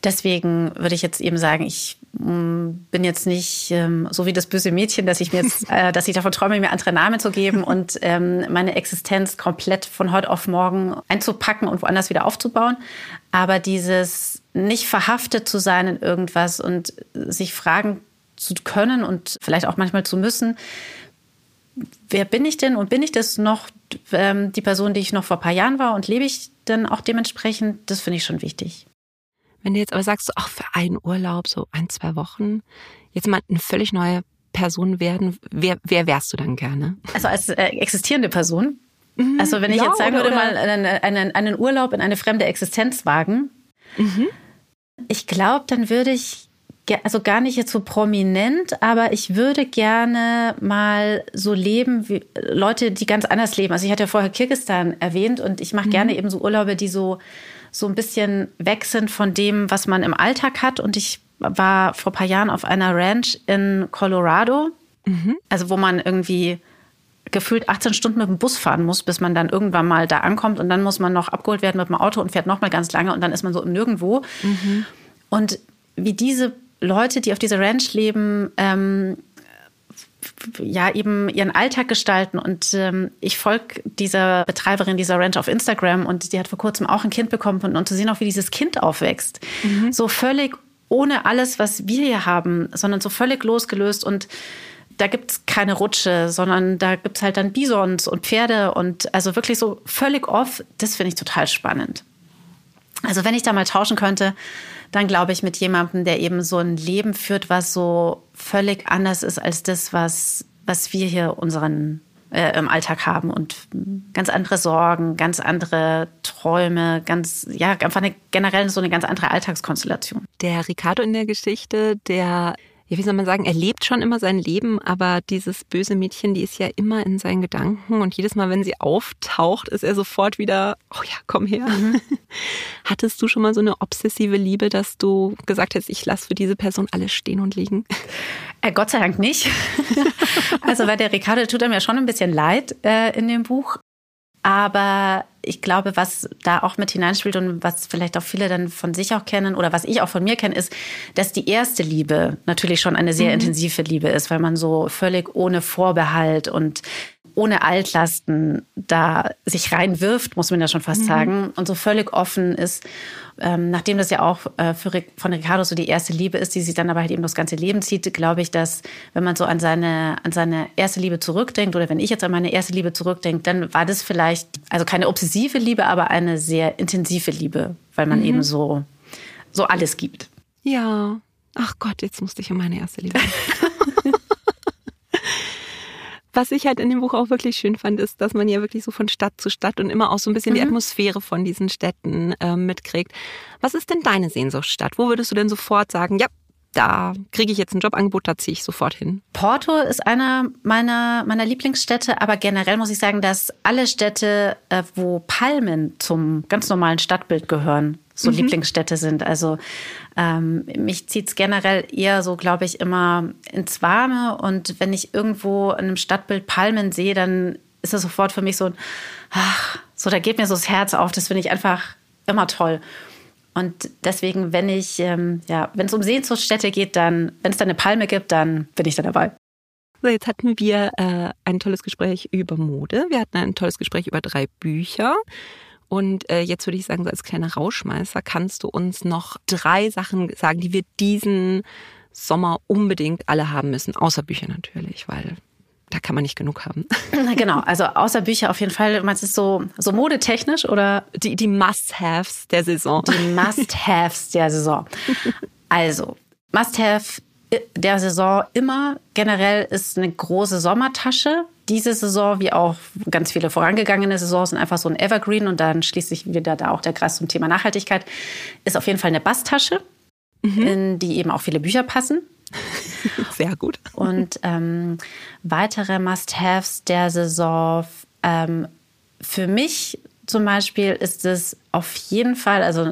deswegen würde ich jetzt eben sagen, ich mm, bin jetzt nicht ähm, so wie das böse Mädchen, dass ich mir jetzt, äh, dass ich davon träume, mir andere Namen zu geben und ähm, meine Existenz komplett von heute auf morgen einzupacken und woanders wieder aufzubauen. Aber dieses nicht verhaftet zu sein in irgendwas und sich fragen zu können und vielleicht auch manchmal zu müssen. Wer bin ich denn und bin ich das noch ähm, die Person, die ich noch vor ein paar Jahren war und lebe ich dann auch dementsprechend? Das finde ich schon wichtig. Wenn du jetzt aber sagst, auch für einen Urlaub, so ein, zwei Wochen, jetzt mal eine völlig neue Person werden, wer, wer wärst du dann gerne? Also als äh, existierende Person? Mhm. Also wenn ich ja, jetzt sagen oder, würde, mal einen, einen, einen, Urlaub in eine fremde Existenz wagen, mhm. ich glaube, dann würde ich, also gar nicht jetzt so prominent, aber ich würde gerne mal so leben wie Leute, die ganz anders leben. Also ich hatte ja vorher Kirgistan erwähnt und ich mache mhm. gerne eben so Urlaube, die so so ein bisschen weg sind von dem, was man im Alltag hat. Und ich war vor ein paar Jahren auf einer Ranch in Colorado, mhm. also wo man irgendwie gefühlt 18 Stunden mit dem Bus fahren muss, bis man dann irgendwann mal da ankommt und dann muss man noch abgeholt werden mit dem Auto und fährt noch mal ganz lange und dann ist man so im Nirgendwo. Mhm. Und wie diese Leute, die auf dieser Ranch leben, ähm, ja eben ihren Alltag gestalten. Und ähm, ich folge dieser Betreiberin dieser Ranch auf Instagram und die hat vor kurzem auch ein Kind bekommen und, und zu sehen auch, wie dieses Kind aufwächst. Mhm. So völlig ohne alles, was wir hier haben, sondern so völlig losgelöst und da gibt es keine Rutsche, sondern da gibt es halt dann Bisons und Pferde und also wirklich so völlig off. Das finde ich total spannend. Also wenn ich da mal tauschen könnte, dann glaube ich mit jemandem, der eben so ein Leben führt, was so völlig anders ist als das, was, was wir hier unseren äh, im Alltag haben und ganz andere Sorgen, ganz andere Träume, ganz, ja, einfach eine, generell so eine ganz andere Alltagskonstellation. Der Ricardo in der Geschichte, der ja, wie soll man sagen, er lebt schon immer sein Leben, aber dieses böse Mädchen, die ist ja immer in seinen Gedanken und jedes Mal, wenn sie auftaucht, ist er sofort wieder, oh ja, komm her. Mhm. Hattest du schon mal so eine obsessive Liebe, dass du gesagt hast, ich lasse für diese Person alles stehen und liegen? Äh, Gott sei Dank nicht. also weil der Ricardo tut einem ja schon ein bisschen leid äh, in dem Buch. Aber ich glaube, was da auch mit hineinspielt und was vielleicht auch viele dann von sich auch kennen oder was ich auch von mir kenne, ist, dass die erste Liebe natürlich schon eine sehr mhm. intensive Liebe ist, weil man so völlig ohne Vorbehalt und ohne Altlasten da sich reinwirft, muss man ja schon fast mhm. sagen, und so völlig offen ist. Ähm, nachdem das ja auch äh, für, von Ricardo so die erste Liebe ist, die sich dann aber halt eben das ganze Leben zieht, glaube ich, dass wenn man so an seine, an seine erste Liebe zurückdenkt oder wenn ich jetzt an meine erste Liebe zurückdenke, dann war das vielleicht, also keine obsessive Liebe, aber eine sehr intensive Liebe, weil man mhm. eben so, so alles gibt. Ja. Ach Gott, jetzt musste ich an meine erste Liebe. Was ich halt in dem Buch auch wirklich schön fand, ist, dass man ja wirklich so von Stadt zu Stadt und immer auch so ein bisschen mhm. die Atmosphäre von diesen Städten äh, mitkriegt. Was ist denn deine Sehnsuchtsstadt? Wo würdest du denn sofort sagen, ja, da kriege ich jetzt ein Jobangebot, da ziehe ich sofort hin. Porto ist einer meiner, meiner Lieblingsstädte, aber generell muss ich sagen, dass alle Städte, äh, wo Palmen zum ganz normalen Stadtbild gehören, so mhm. Lieblingsstädte sind. Also ähm, mich zieht es generell eher so, glaube ich, immer ins Warme. Und wenn ich irgendwo in einem Stadtbild Palmen sehe, dann ist das sofort für mich so ein, ach, so, da geht mir so das Herz auf. Das finde ich einfach immer toll. Und deswegen, wenn ich, ähm, ja, wenn es um Sehnsuchtsstädte geht, dann, wenn es da eine Palme gibt, dann bin ich da dabei. So, jetzt hatten wir äh, ein tolles Gespräch über Mode. Wir hatten ein tolles Gespräch über drei Bücher. Und äh, jetzt würde ich sagen, so als kleiner Rauschmeißer kannst du uns noch drei Sachen sagen, die wir diesen Sommer unbedingt alle haben müssen, außer Bücher natürlich, weil da kann man nicht genug haben. Genau, also außer Bücher auf jeden Fall. Meinst du so, so modetechnisch oder? Die, die Must-Haves der Saison. Die Must-Haves der Saison. Also, Must-Have der Saison immer generell ist eine große Sommertasche diese Saison, wie auch ganz viele vorangegangene Saisons, sind einfach so ein Evergreen und dann schließt sich wieder da auch der Kreis zum Thema Nachhaltigkeit, ist auf jeden Fall eine Basstasche, mhm. in die eben auch viele Bücher passen. Sehr gut. Und ähm, weitere Must-Haves der Saison. Ähm, für mich zum Beispiel ist es auf jeden Fall, also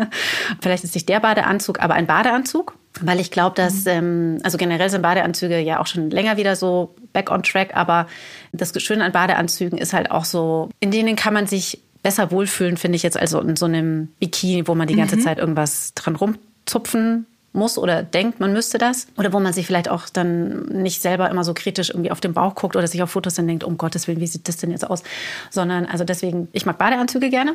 vielleicht ist nicht der Badeanzug, aber ein Badeanzug. Weil ich glaube, dass, mhm. ähm, also generell sind Badeanzüge ja auch schon länger wieder so back on track, aber das Schöne an Badeanzügen ist halt auch so, in denen kann man sich besser wohlfühlen, finde ich jetzt, also in so einem Bikini, wo man die ganze mhm. Zeit irgendwas dran rumzupfen muss oder denkt, man müsste das. Oder wo man sich vielleicht auch dann nicht selber immer so kritisch irgendwie auf den Bauch guckt oder sich auf Fotos dann denkt, um Gottes Willen, wie sieht das denn jetzt aus? Sondern, also deswegen, ich mag Badeanzüge gerne.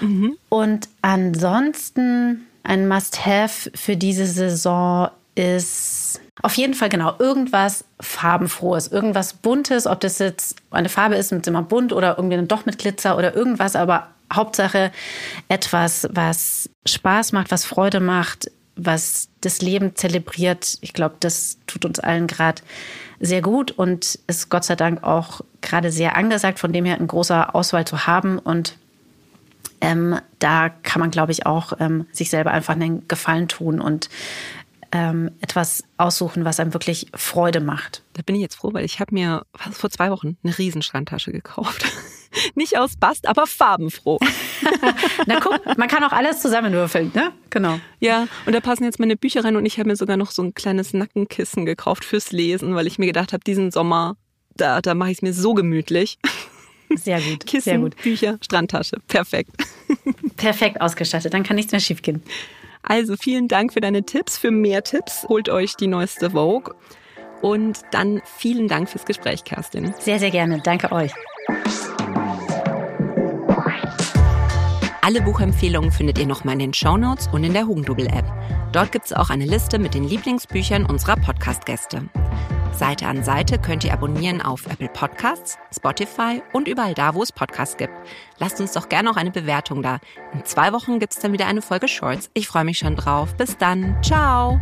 Mhm. Und ansonsten ein Must-Have für diese Saison ist auf jeden Fall genau irgendwas farbenfrohes, irgendwas buntes, ob das jetzt eine Farbe ist mit immer bunt oder irgendwie doch mit Glitzer oder irgendwas, aber Hauptsache etwas, was Spaß macht, was Freude macht, was das Leben zelebriert. Ich glaube, das tut uns allen gerade sehr gut und ist Gott sei Dank auch gerade sehr angesagt, von dem her eine große Auswahl zu haben. Und ähm, da kann man, glaube ich, auch ähm, sich selber einfach einen Gefallen tun und ähm, etwas aussuchen, was einem wirklich Freude macht. Da bin ich jetzt froh, weil ich habe mir vor zwei Wochen eine Riesenstrandtasche gekauft. Nicht aus Bast, aber farbenfroh. Na guck, man kann auch alles zusammenwürfeln, ne? Genau. Ja, und da passen jetzt meine Bücher rein und ich habe mir sogar noch so ein kleines Nackenkissen gekauft fürs Lesen, weil ich mir gedacht habe, diesen Sommer, da, da mache ich es mir so gemütlich. Sehr gut. Kissen, sehr gut. Bücher, Strandtasche. Perfekt. Perfekt ausgestattet. Dann kann nichts mehr schiefgehen. Also vielen Dank für deine Tipps. Für mehr Tipps holt euch die neueste Vogue. Und dann vielen Dank fürs Gespräch, Kerstin. Sehr, sehr gerne. Danke euch. Alle Buchempfehlungen findet ihr nochmal in den Shownotes und in der Hugendubel-App. Dort gibt es auch eine Liste mit den Lieblingsbüchern unserer Podcast-Gäste. Seite an Seite könnt ihr abonnieren auf Apple Podcasts, Spotify und überall da, wo es Podcasts gibt. Lasst uns doch gerne auch eine Bewertung da. In zwei Wochen gibt es dann wieder eine Folge Shorts. Ich freue mich schon drauf. Bis dann. Ciao.